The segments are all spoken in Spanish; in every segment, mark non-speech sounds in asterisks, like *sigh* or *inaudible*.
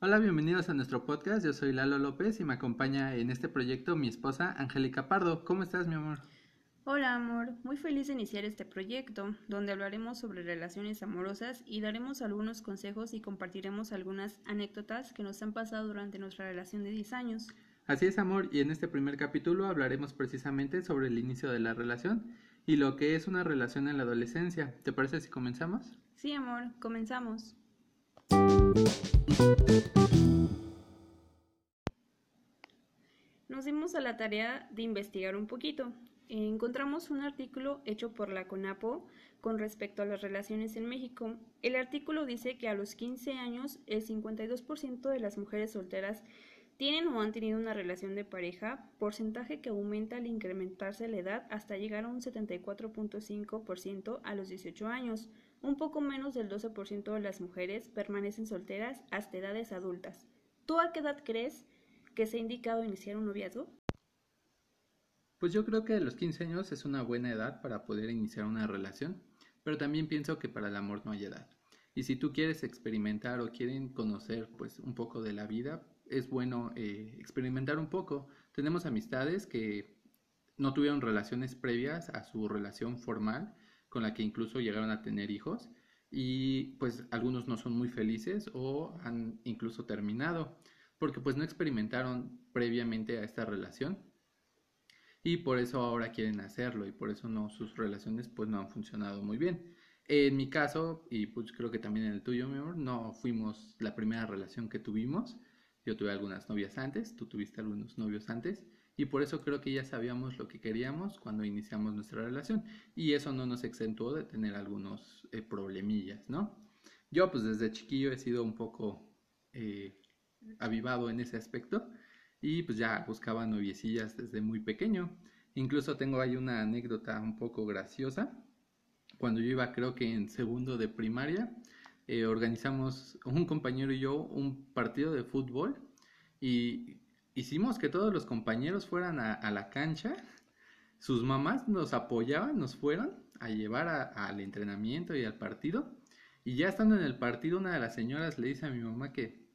Hola, bienvenidos a nuestro podcast. Yo soy Lalo López y me acompaña en este proyecto mi esposa Angélica Pardo. ¿Cómo estás, mi amor? Hola, amor. Muy feliz de iniciar este proyecto, donde hablaremos sobre relaciones amorosas y daremos algunos consejos y compartiremos algunas anécdotas que nos han pasado durante nuestra relación de 10 años. Así es, amor, y en este primer capítulo hablaremos precisamente sobre el inicio de la relación y lo que es una relación en la adolescencia. ¿Te parece si comenzamos? Sí, amor, comenzamos. Nos dimos a la tarea de investigar un poquito. Encontramos un artículo hecho por la CONAPO con respecto a las relaciones en México. El artículo dice que a los 15 años el 52% de las mujeres solteras tienen o han tenido una relación de pareja, porcentaje que aumenta al incrementarse la edad hasta llegar a un 74.5% a los 18 años. Un poco menos del 12% de las mujeres permanecen solteras hasta edades adultas. ¿Tú a qué edad crees que se ha indicado iniciar un noviazgo? Pues yo creo que los 15 años es una buena edad para poder iniciar una relación, pero también pienso que para el amor no hay edad. Y si tú quieres experimentar o quieren conocer pues un poco de la vida, es bueno eh, experimentar un poco. Tenemos amistades que no tuvieron relaciones previas a su relación formal, con la que incluso llegaron a tener hijos, y pues algunos no son muy felices o han incluso terminado, porque pues no experimentaron previamente a esta relación y por eso ahora quieren hacerlo y por eso no sus relaciones pues no han funcionado muy bien. En mi caso, y pues creo que también en el tuyo, mi amor, no fuimos la primera relación que tuvimos, yo tuve algunas novias antes, tú tuviste algunos novios antes y por eso creo que ya sabíamos lo que queríamos cuando iniciamos nuestra relación y eso no nos exentuó de tener algunos eh, problemillas, ¿no? Yo pues desde chiquillo he sido un poco eh, avivado en ese aspecto y pues ya buscaba noviecillas desde muy pequeño. Incluso tengo ahí una anécdota un poco graciosa. Cuando yo iba creo que en segundo de primaria, eh, organizamos un compañero y yo un partido de fútbol y hicimos que todos los compañeros fueran a, la cancha, sus mamás nos apoyaban, nos fueron a llevar al entrenamiento y al partido y ya estando en el partido una de las señoras le dice a mi mamá que,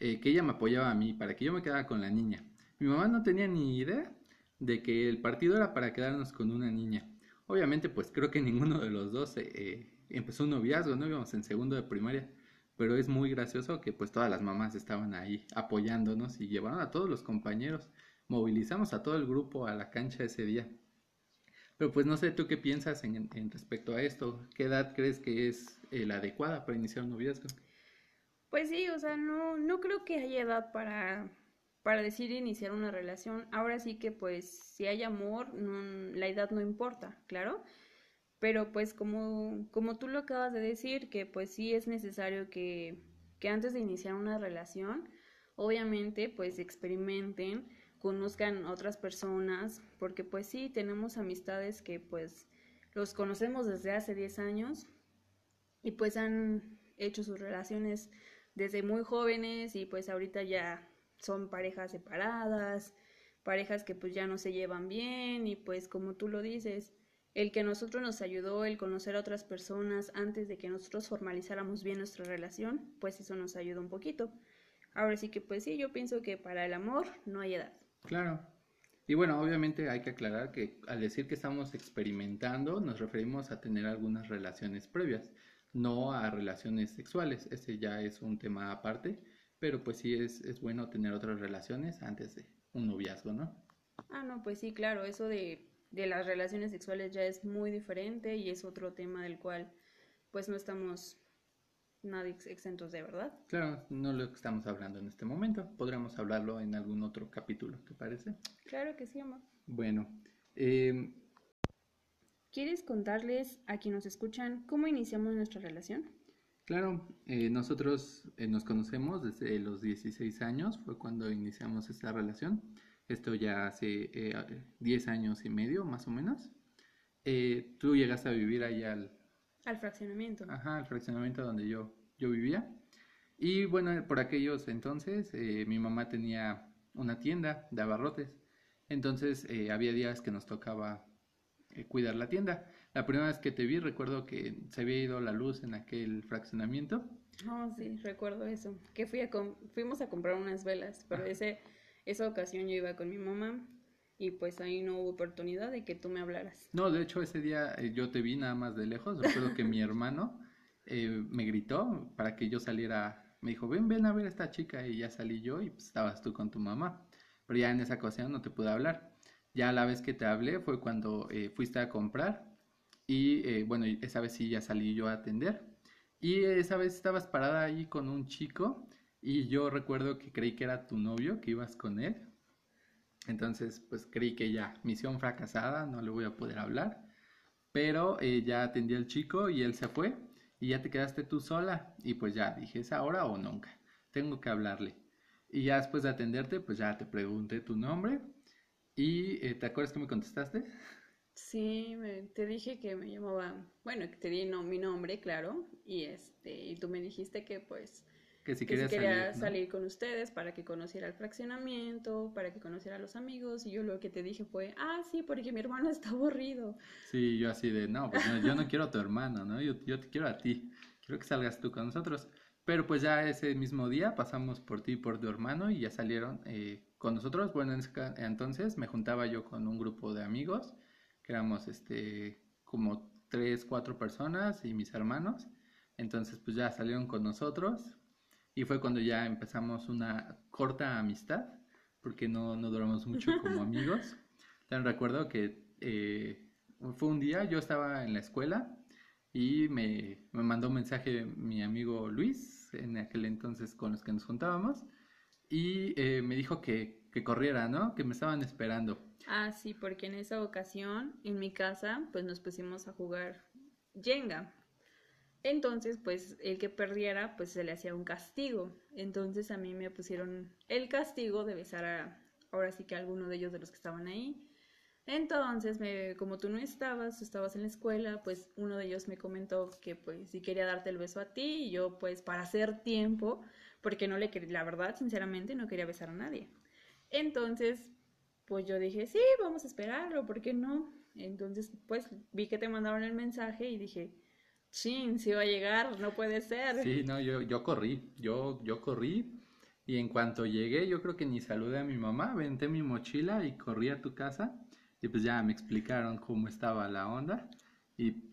eh, que ella me apoyaba a mí para que yo me quedara con la niña. Mi mamá no tenía ni idea de que el partido era para quedarnos con una niña. Obviamente pues creo que ninguno de los dos eh, empezó un noviazgo, ¿no? Íbamos en segundo de primaria. Pero es muy gracioso que pues todas las mamás estaban ahí apoyándonos y llevaron a todos los compañeros. Movilizamos a todo el grupo a la cancha ese día. Pero pues no sé tú qué piensas en, respecto a esto. ¿Qué edad crees que es eh, la adecuada para iniciar un noviazgo? Pues sí, o sea, no, no creo que haya edad para, para decir iniciar una relación. Ahora sí que pues si hay amor, la edad no importa, claro pero pues como, como tú lo acabas de decir, que pues sí es necesario que, que antes de iniciar una relación, obviamente pues experimenten, conozcan otras personas, porque pues sí tenemos amistades que pues los conocemos desde hace 10 años y pues han hecho sus relaciones desde muy jóvenes y pues ahorita ya son parejas separadas, parejas que pues ya no se llevan bien y pues como tú lo dices, el que nosotros nos ayudó, el conocer a otras personas antes de que nosotros formalizáramos bien nuestra relación, pues eso nos ayudó un poquito. Ahora sí que pues sí, yo pienso que para el amor no hay edad. Claro. Y bueno, obviamente hay que aclarar que al decir que estamos experimentando, nos referimos a tener algunas relaciones previas, no a relaciones sexuales. Ese ya es un tema aparte, pero pues sí es, es bueno tener otras relaciones antes de un noviazgo, ¿no? Ah, no, pues sí, claro, eso de de las relaciones sexuales ya es muy diferente y es otro tema del cual pues no estamos nadie exentos de verdad. Claro, no lo estamos hablando en este momento. Podríamos hablarlo en algún otro capítulo, ¿te parece? Claro que sí, amor. Bueno, eh... ¿quieres contarles a quienes nos escuchan cómo iniciamos nuestra relación? Claro, eh, nosotros eh, nos conocemos desde los 16 años, fue cuando iniciamos esta relación. Esto ya hace 10 eh, años y medio, más o menos. Eh, tú llegaste a vivir ahí al... Al fraccionamiento. Ajá, al fraccionamiento donde yo, yo vivía. Y bueno, por aquellos entonces eh, mi mamá tenía una tienda de abarrotes. Entonces había días que nos tocaba cuidar la tienda. La primera vez que te vi, recuerdo que se había ido la luz en aquel fraccionamiento. Oh, sí, recuerdo eso. Que fui a fuimos a comprar unas velas, pero ese, esa ocasión yo iba con mi mamá y pues ahí no hubo oportunidad de que tú me hablaras. No, de hecho ese día eh, yo te vi nada más de lejos. Recuerdo que mi *laughs* hermano eh, me gritó para que yo saliera. Me dijo, ven, ven a ver a esta chica. Y ya salí yo y pues, estabas tú con tu mamá. Pero ya en esa ocasión no te pude hablar. Ya la vez que te hablé fue cuando eh, fuiste a comprar y eh, bueno, esa vez sí ya salí yo a atender. Y esa vez estabas parada ahí con un chico y yo recuerdo que creí que era tu novio, que ibas con él. Entonces, pues creí que ya, misión fracasada, no le voy a poder hablar. Pero eh, ya atendí al chico y él se fue y ya te quedaste tú sola. Y pues ya dije, ¿es ahora o nunca? Tengo que hablarle. Y ya después de atenderte, pues ya te pregunté tu nombre. ¿Y eh, te acuerdas que me contestaste? Sí, te dije que me llamaba, bueno, que te di no, mi nombre, claro, y este, y tú me dijiste que pues que si, quería salir, salir, con ustedes para que conociera el fraccionamiento, para que conociera a los amigos, y yo lo que te dije fue, ah, sí, porque mi hermano *laughs* está aburrido. Sí, yo así de, no, pues yo no quiero a tu hermano, ¿no? Yo, yo te quiero a ti, quiero que salgas tú con nosotros. Pero pues ya ese mismo día pasamos por ti y por tu hermano y ya salieron eh, con nosotros. Bueno, entonces me juntaba yo con un grupo de amigos que éramos este, como tres, cuatro personas y mis hermanos. Entonces pues ya salieron con nosotros y fue cuando ya empezamos una corta amistad, porque no, no duramos mucho *laughs* como amigos. También recuerdo que eh, fue un día, yo estaba en la escuela y me, me, mandó un mensaje mi amigo Luis, en aquel entonces con los que nos juntábamos, y eh, me dijo que, que corriera, ¿no? Que me estaban esperando. Ah, sí, porque en esa ocasión en mi casa pues nos pusimos a jugar Jenga. Entonces, pues el que perdiera pues se le hacía un castigo. Entonces a mí me pusieron el castigo de besar a ahora sí que a alguno de ellos de los que estaban ahí. Entonces, me, como tú no estabas, estabas en la escuela, pues uno de ellos me comentó que pues si quería darte el beso a ti y yo pues para hacer tiempo, porque no le quería, la verdad, sinceramente, no quería besar a nadie. Entonces, pues yo dije, sí, vamos a esperarlo, ¿por qué no? Entonces, pues vi que te mandaron el mensaje y dije, chin, si va a llegar, no puede ser. Sí, no, yo, yo corrí, yo, yo corrí y en cuanto llegué, yo creo que ni saludé a mi mamá, venté mi mochila y corrí a tu casa y pues ya me explicaron cómo estaba la onda y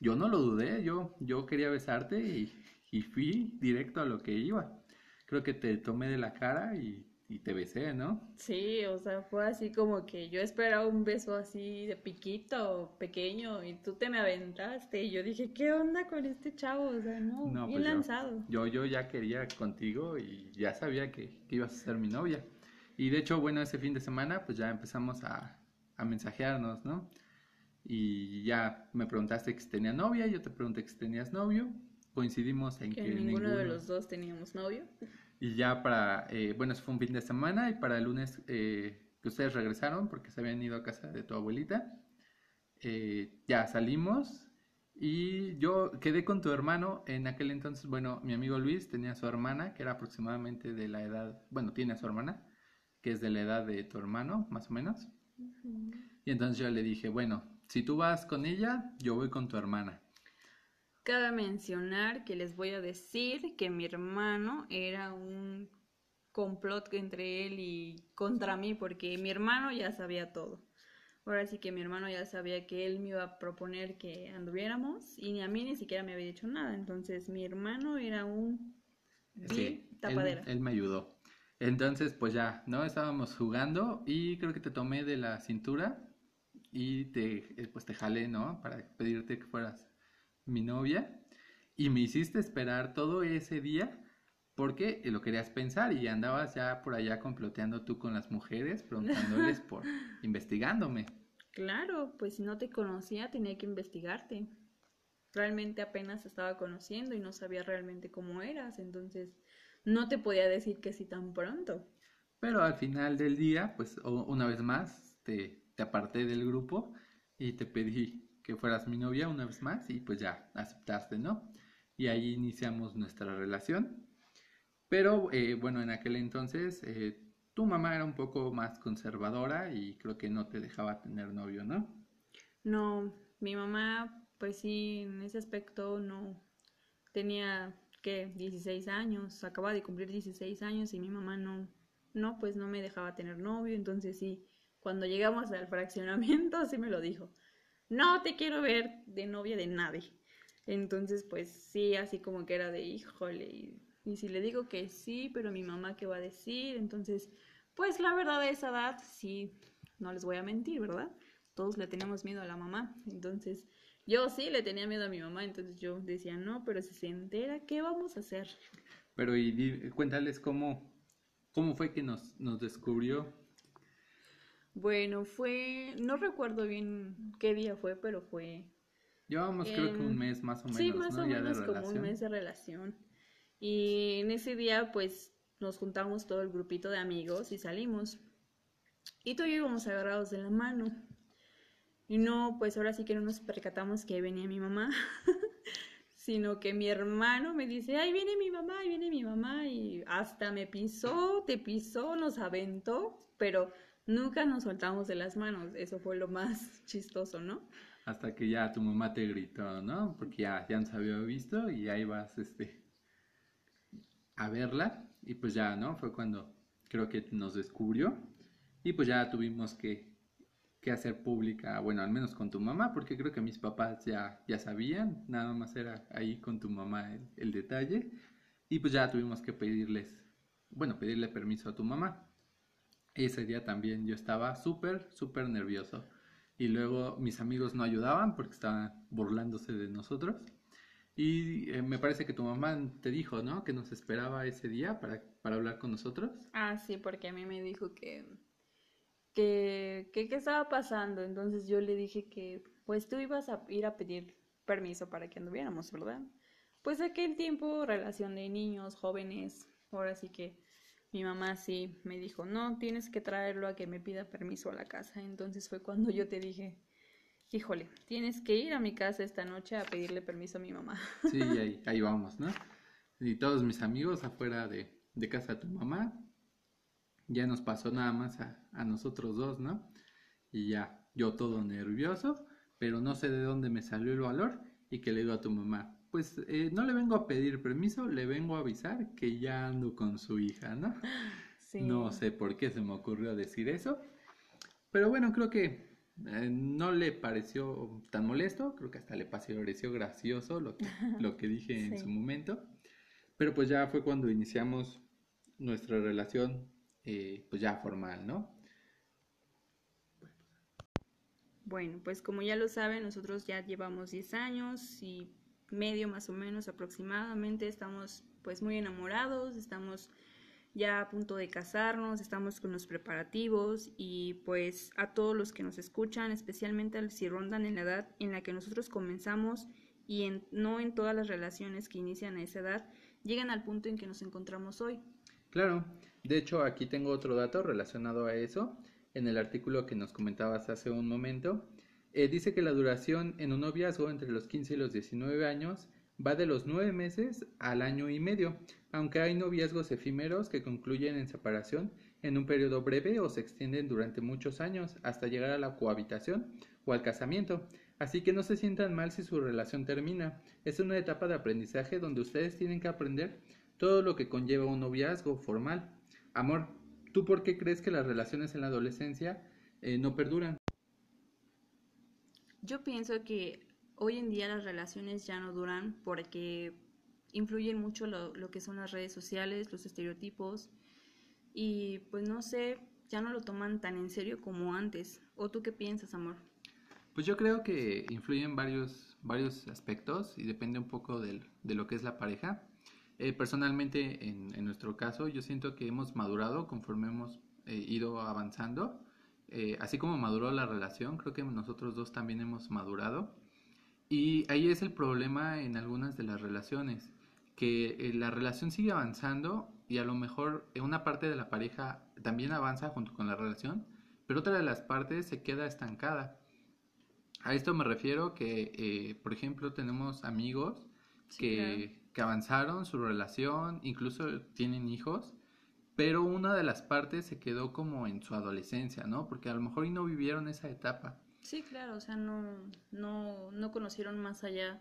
yo no lo dudé, yo, yo quería besarte y, y fui directo a lo que iba. Creo que te tomé de la cara y y te besé, ¿no? Sí, o sea, fue así como que yo esperaba un beso así de piquito, pequeño, y tú te me aventaste, y yo dije, ¿qué onda con este chavo? O sea, no, bien pues lanzado. Yo, yo, ya quería contigo y ya sabía que, ibas a ser mi novia. Y de hecho, bueno, ese fin de semana, pues ya empezamos a, a mensajearnos, ¿no? Y ya me preguntaste que si tenía novia, yo te pregunté que si tenías novio, coincidimos en que, que ninguno de los dos teníamos novio. Y ya para, eh, bueno, eso fue un fin de semana y para el lunes eh, que ustedes regresaron porque se habían ido a casa de tu abuelita, eh, ya salimos y yo quedé con tu hermano en aquel entonces, bueno, mi amigo Luis tenía a su hermana que era aproximadamente de la edad, bueno, tiene a su hermana que es de la edad de tu hermano, más o menos. Y entonces yo le dije, bueno, si tú vas con ella, yo voy con tu hermana. Cabe mencionar que les voy a decir que mi hermano era un complot entre él y contra mí, porque mi hermano ya sabía todo. Ahora sí que mi hermano ya sabía que él me iba a proponer que anduviéramos y ni a mí ni siquiera me había dicho nada. Entonces mi hermano era un sí, tapadera. Él, me ayudó. Entonces, pues ya, ¿no? Estábamos jugando y creo que te tomé de la cintura y te, eh, pues te jalé, ¿no? Para pedirte que fueras mi novia, y me hiciste esperar todo ese día porque lo querías pensar y andabas ya por allá comploteando tú con las mujeres, preguntándoles *laughs* por, investigándome. Claro, pues si no te conocía tenía que investigarte. Realmente apenas estaba conociendo y no sabía realmente cómo eras, entonces no te podía decir que sí tan pronto. Pero al final del día, pues una vez más, te, te aparté del grupo y te pedí que fueras mi novia una vez más y pues ya aceptaste, ¿no? Y ahí iniciamos nuestra relación. Pero eh, bueno, en aquel entonces eh, tu mamá era un poco más conservadora y creo que no te dejaba tener novio, ¿no? No, mi mamá, pues sí, en ese aspecto no tenía, que 16 años, acaba de cumplir 16 años y mi mamá no, no, pues no me dejaba tener novio, entonces sí, cuando llegamos al fraccionamiento, *laughs* sí me lo dijo, no te quiero ver de novia de nadie. Entonces, pues sí, así como que era de híjole, y, y si le digo que sí, pero mi mamá qué va a decir, entonces, pues la verdad de esa edad, sí, no les voy a mentir, ¿verdad? Todos le tenemos miedo a la mamá, entonces yo sí le tenía miedo a mi mamá, entonces yo decía, no, pero si se entera, ¿qué vamos a hacer? Pero y cuéntales cómo, cómo fue que nos, nos descubrió. Bueno, fue, no recuerdo bien qué día fue, pero fue, Llevábamos creo que un mes más o menos, sí, más ¿no? o menos como un relación. mes de relación. Y en ese día, pues, nos juntamos todo el grupito de amigos y salimos. Y tú y yo íbamos agarrados de la mano. Y no, pues ahora sí que no nos percatamos que venía mi mamá, *laughs* sino que mi hermano me dice, ay, viene mi mamá, ahí viene mi mamá, y hasta me pisó, te pisó, nos aventó, pero nunca nos soltamos de las manos. Eso fue lo más *laughs* chistoso, ¿no? Hasta que ya tu mamá te gritó, ¿no? Porque ya, ya nos había visto y ahí vas, este, a verla. Y pues ya, ¿no? Fue cuando creo que nos descubrió. Y pues ya tuvimos que, que hacer pública, bueno, al menos con tu mamá, porque creo que mis papás ya, ya sabían, nada más era ahí con tu mamá el, el detalle. Y pues ya tuvimos que pedirles, bueno, pedirle permiso a tu mamá. Ese día también yo estaba súper, súper nervioso. Y luego mis amigos no ayudaban porque estaban burlándose de nosotros. Y eh, me parece que tu mamá te dijo, ¿no? Que nos esperaba ese día para, para hablar con nosotros. Ah, sí, porque a mí me dijo que, que, que qué estaba pasando. Entonces yo le dije que, pues tú ibas a ir a pedir permiso para que anduviéramos, ¿verdad? Pues aquel tiempo, relación de niños, jóvenes, ahora sí que mi mamá sí me dijo, no, tienes que traerlo a que me pida permiso a la casa. Entonces fue cuando yo te dije, híjole, tienes que ir a mi casa esta noche a pedirle permiso a mi mamá. Sí, ahí, ahí vamos, ¿no? Y todos mis amigos afuera de, de casa de tu mamá. Ya nos pasó nada más a, a nosotros dos, ¿no? Y ya, yo todo nervioso, pero no sé de dónde me salió el valor y que le digo a tu mamá, pues eh, no le vengo a pedir permiso, le vengo a avisar que ya ando con su hija, ¿no? Sí. No sé por qué se me ocurrió decir eso, pero bueno, creo que eh, no le pareció tan molesto, creo que hasta le pareció gracioso lo que, *laughs* lo que dije en su momento, pero pues ya fue cuando iniciamos nuestra relación, eh, pues ya formal, ¿no? Bueno, pues como ya lo saben, nosotros ya llevamos 10 años y medio más o menos aproximadamente, estamos pues muy enamorados, estamos ya a punto de casarnos, estamos con los preparativos y pues a todos los que nos escuchan, especialmente si rondan en la edad en la que nosotros comenzamos y en, no en todas las relaciones que inician a esa edad, llegan al punto en que nos encontramos hoy. Claro, de hecho aquí tengo otro dato relacionado a eso. En el artículo que nos comentabas hace un momento, eh, dice que la duración en un noviazgo entre los 15 y los 19 años va de los 9 meses al año y medio, aunque hay noviazgos efímeros que concluyen en separación en un periodo breve o se extienden durante muchos años hasta llegar a la cohabitación o al casamiento. Así que no se sientan mal si su relación termina. Es una etapa de aprendizaje donde ustedes tienen que aprender todo lo que conlleva un noviazgo formal. Amor, ¿tú por qué crees que las relaciones en la adolescencia eh, no perduran? Yo pienso que hoy en día las relaciones ya no duran porque influyen mucho lo, lo que son las redes sociales, los estereotipos y pues no sé, ya no lo toman tan en serio como antes. ¿O tú qué piensas, amor? Pues yo creo que influyen varios, varios aspectos y depende un poco del- de lo que es la pareja. Eh, personalmente, en, en nuestro caso, yo siento que hemos madurado conforme hemos eh, ido avanzando. Eh, así como maduró la relación, creo que nosotros dos también hemos madurado. Y ahí es el problema en algunas de las relaciones, que eh, la relación sigue avanzando y a lo mejor eh, una parte de la pareja también avanza junto con la relación, pero otra de las partes se queda estancada. A esto me refiero que, eh, por ejemplo, tenemos amigos Sí, que, que avanzaron su relación, incluso tienen hijos, pero una de las partes se quedó como en su adolescencia, ¿no? Porque a lo mejor y no vivieron esa etapa. Sí, claro, o sea, no, no, no conocieron más allá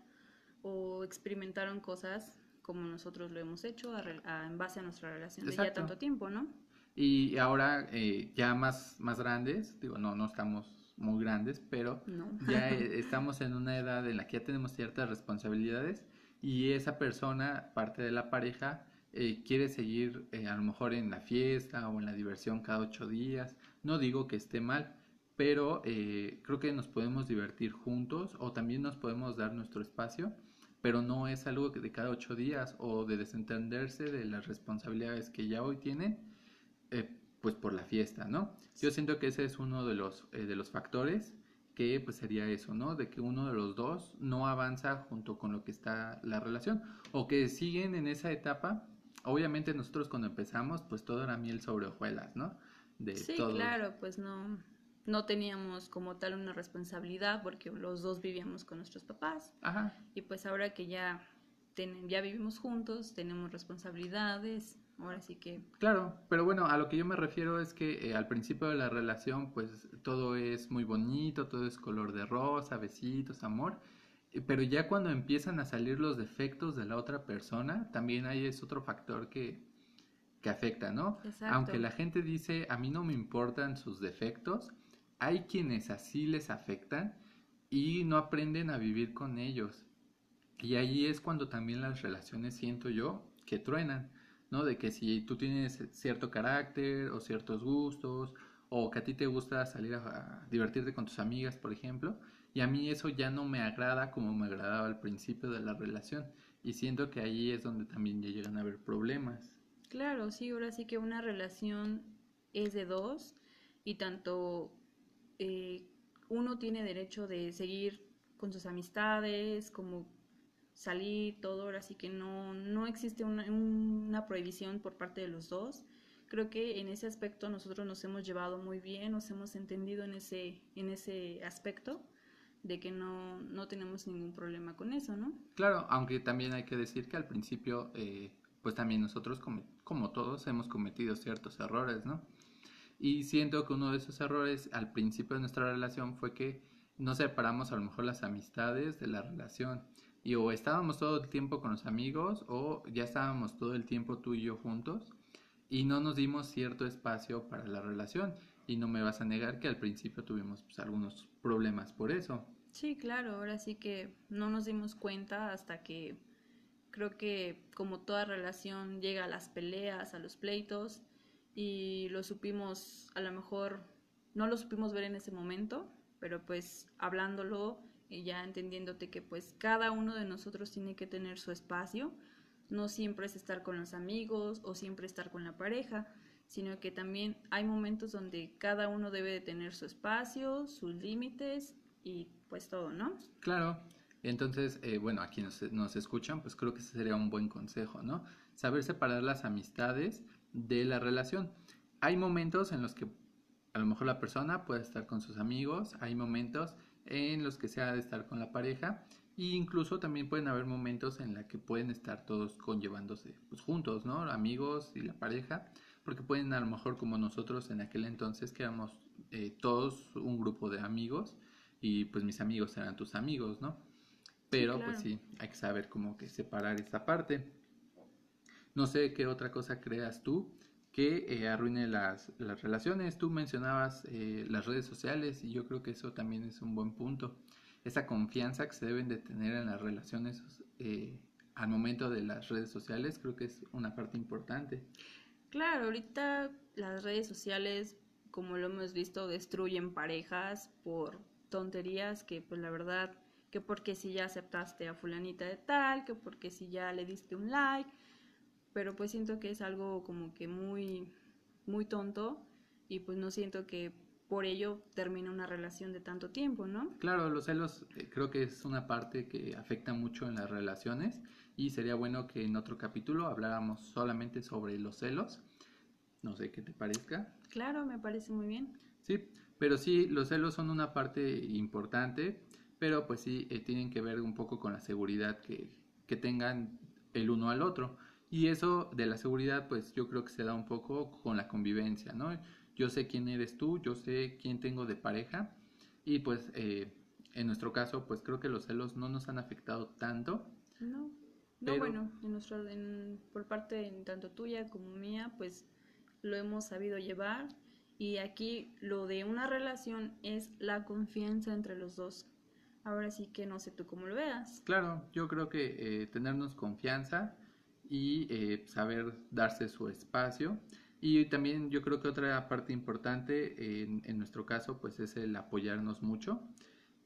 o experimentaron cosas como nosotros lo hemos hecho en base a nuestra relación de ya tanto tiempo, ¿no? Y ahora eh, ya más, más grandes, digo, no, no estamos muy grandes, pero ya *laughs* eh, estamos en una edad en la que ya tenemos ciertas responsabilidades y esa persona, parte de la pareja, eh, quiere seguir a lo mejor en la fiesta o en la diversión cada ocho días. No digo que esté mal, pero creo que nos podemos divertir juntos o también nos podemos dar nuestro espacio pero no es algo de cada ocho días o de desentenderse de las responsabilidades que ya hoy tienen, eh, pues por la fiesta, ¿no? Yo siento que ese es uno de los, eh, de los factores que pues sería eso, ¿no? De que uno de los dos no avanza junto con lo que está la relación o que siguen en esa etapa. Obviamente nosotros cuando empezamos pues todo era miel sobre hojuelas, ¿no? De sí, claro, pues no, no teníamos como tal una responsabilidad porque los dos vivíamos con nuestros papás. Ajá. Y pues ahora que ya, ya vivimos juntos, tenemos responsabilidades, ahora sí que... Claro, pero bueno, a lo que yo me refiero es que eh, al principio de la relación pues todo es muy bonito, todo es color de rosa, besitos, amor. Eh, pero ya cuando empiezan a salir los defectos de la otra persona, también ahí es otro factor que, que afecta, ¿no? Exacto. Aunque la gente dice, a mí no me importan sus defectos, hay quienes así les afectan y no aprenden a vivir con ellos. Y ahí es cuando también las relaciones, siento yo, que truenan, ¿no? De que si tú tienes cierto carácter o ciertos gustos, o que a ti te gusta salir a, divertirte con tus amigas, por ejemplo, y a mí eso ya no me agrada como me agradaba al principio de la relación. Y siento que ahí es donde también ya llegan a haber problemas. Claro, sí, ahora sí que una relación es de dos y tanto eh, uno tiene derecho de seguir con sus amistades, como salir, todo, así que no, no existe una, prohibición por parte de los dos. Creo que en ese aspecto nosotros nos hemos llevado muy bien, nos hemos entendido en ese, en ese aspecto de que no, no tenemos ningún problema con eso, ¿no? Claro, aunque también hay que decir que al principio, eh, pues también nosotros, como, como todos, hemos cometido ciertos errores, ¿no? Y siento que uno de esos errores al principio de nuestra relación fue que no separamos a lo mejor las amistades de la relación. Y o estábamos todo el tiempo con los amigos o ya estábamos todo el tiempo tú y yo juntos y no nos dimos cierto espacio para la relación. Y no me vas a negar que al principio tuvimos pues, algunos problemas por eso. Sí, claro, ahora sí que no nos dimos cuenta hasta que creo que como toda relación llega a las peleas, a los pleitos y lo supimos, a lo mejor no lo supimos ver en ese momento, pero pues hablándolo y ya entendiéndote que pues cada uno de nosotros tiene que tener su espacio, no siempre es estar con los amigos o siempre estar con la pareja, sino que también hay momentos donde cada uno debe de tener su espacio, sus límites y pues todo, ¿no? Claro. Entonces, eh, bueno, aquí nos, nos escuchan, pues creo que ese sería un buen consejo, ¿no? Saber separar las amistades de la relación. Hay momentos en los que a lo mejor la persona puede estar con sus amigos, hay momentos en los que se ha de estar con la pareja e incluso también pueden haber momentos en los que pueden estar todos conllevándose pues, juntos, ¿no? Amigos y la pareja, porque pueden a lo mejor como nosotros en aquel entonces que éramos eh, todos un grupo de amigos y pues mis amigos eran tus amigos, ¿no? Pero pues sí, hay que saber cómo que separar esta parte. No sé qué otra cosa creas tú que eh, arruine las, las, relaciones. Tú mencionabas eh, las redes sociales y yo creo que eso también es un buen punto. Esa confianza que se deben de tener en las relaciones eh, al momento de las redes sociales creo que es una parte importante. Claro, ahorita las redes sociales, como lo hemos visto, destruyen parejas por tonterías que pues la verdad, que porque si ya aceptaste a fulanita de tal, que porque si ya le diste un like, pero pues siento que es algo como que muy, muy tonto y pues no siento que por ello termine una relación de tanto tiempo, ¿no? Claro, los celos eh, creo que es una parte que afecta mucho en las relaciones y sería bueno que en otro capítulo habláramos solamente sobre los celos. No sé qué te parezca. Claro, me parece muy bien. Sí, pero sí, los celos son una parte importante, pero pues sí, eh, tienen que ver un poco con la seguridad que, que tengan el uno al otro. Y eso de la seguridad, pues yo creo que se da un poco con la convivencia, ¿no? Yo sé quién eres tú, yo sé quién tengo de pareja Y pues eh, en nuestro caso, pues creo que los celos no nos han afectado tanto. No, no bueno, en nuestro, en, por parte tanto tuya como mía, pues lo hemos sabido llevar. Y aquí lo de una relación es la confianza entre los dos. Ahora sí que no sé tú cómo lo veas. Claro, yo creo que eh, tenernos confianza y eh, saber darse su espacio. Y también yo creo que otra parte importante en, en nuestro caso pues es el apoyarnos mucho.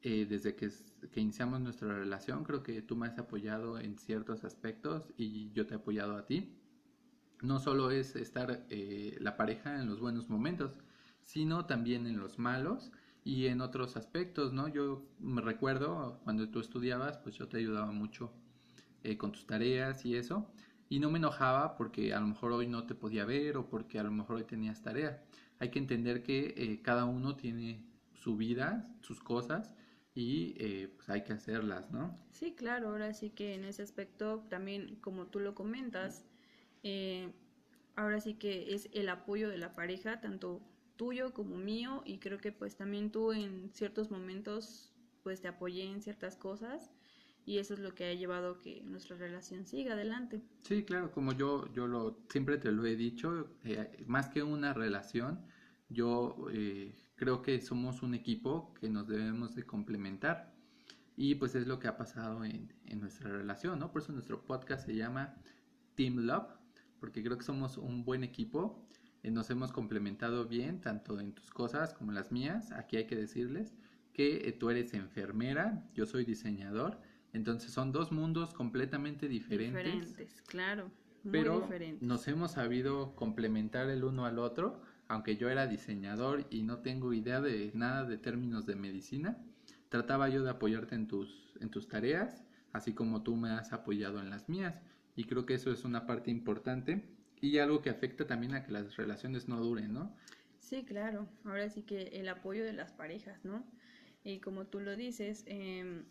Eh, desde que, que, iniciamos nuestra relación, creo que tú me has apoyado en ciertos aspectos y yo te he apoyado a ti. No solo es estar eh, la pareja en los buenos momentos, sino también en los malos y en otros aspectos, ¿no? Yo me recuerdo cuando tú estudiabas, pues yo te ayudaba mucho eh, con tus tareas y eso, y no me enojaba porque a lo mejor hoy no te podía ver o porque a lo mejor hoy tenías tarea. Hay que entender que cada uno tiene su vida, sus cosas, y eh, pues hay que hacerlas, ¿no? Sí, claro, ahora sí que en ese aspecto también, como tú lo comentas, eh, ahora sí que es el apoyo de la pareja, tanto tuyo como mío, y creo que pues también tú en ciertos momentos pues te apoyé en ciertas cosas y eso es lo que ha llevado a que nuestra relación siga adelante. Sí, claro, como yo, yo lo, siempre te lo he dicho, eh, más que una relación, yo eh, creo que somos un equipo que nos debemos de complementar y pues es lo que ha pasado en, en nuestra relación, ¿no? Por eso nuestro podcast se llama Team Love, porque creo que somos un buen equipo, eh, nos hemos complementado bien, tanto en tus cosas como en las mías, aquí hay que decirles que eh, tú eres enfermera, yo soy diseñador, entonces son dos mundos completamente diferentes. Diferentes, claro. Muy pero diferentes. nos hemos sabido complementar el uno al otro aunque yo era diseñador y no tengo idea de nada de términos de medicina, trataba yo de apoyarte en tus, en tus tareas, así como tú me has apoyado en las mías. Y creo que eso es una parte importante y algo que afecta también a que las relaciones no duren, ¿no? Sí, claro. Ahora sí que el apoyo de las parejas, ¿no? Y como tú lo dices, em,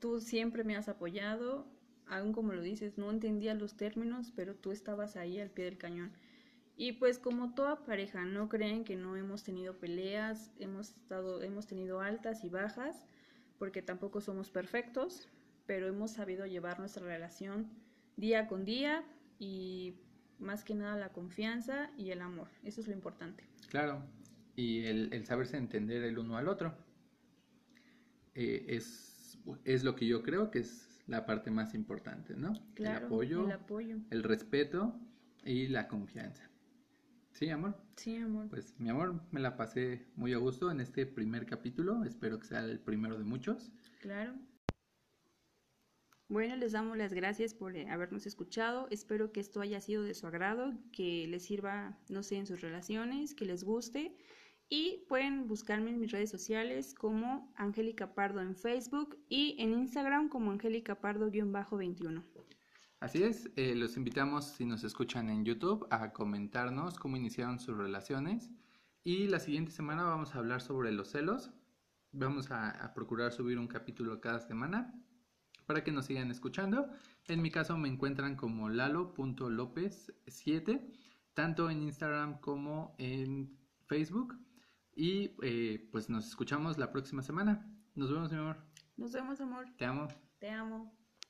tú siempre me has apoyado, aún como lo dices, no entendía los términos, pero tú estabas ahí al pie del cañón. Y pues como toda pareja, no creen que no hemos tenido peleas, hemos estado hemos tenido altas y bajas, porque tampoco somos perfectos, pero hemos sabido llevar nuestra relación día con día y más que nada la confianza y el amor. Eso es lo importante. Claro, y el, saberse entender el uno al otro. Eh, es, es lo que yo creo que es la parte más importante, ¿no? Claro, el apoyo, el apoyo, el respeto y la confianza. Sí, amor. Sí, amor. Pues mi amor, me la pasé muy a gusto en este primer capítulo. Espero que sea el primero de muchos. Claro. Bueno, les damos las gracias por eh, habernos escuchado. Espero que esto haya sido de su agrado, que les sirva, no sé, en sus relaciones, que les guste. Y pueden buscarme en mis redes sociales como Angélica Pardo en Facebook y en Instagram como Angélica Pardo-21. Así es, eh, los invitamos si nos escuchan en YouTube a comentarnos cómo iniciaron sus relaciones y la siguiente semana vamos a hablar sobre los celos. Vamos a, procurar subir un capítulo cada semana para que nos sigan escuchando. En mi caso me encuentran como lalo.lopez7, tanto en Instagram como en Facebook. Y eh, pues nos escuchamos la próxima semana. Nos vemos, mi amor. Nos vemos, amor. Te amo. Te amo.